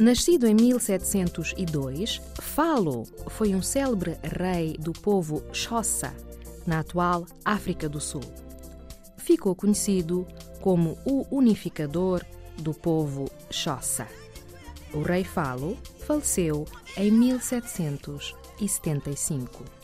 Nascido em 1702, Falo foi um célebre rei do povo Xhosa, na atual África do Sul. Ficou conhecido como o unificador do povo Xhosa. O rei Falo faleceu em 1775.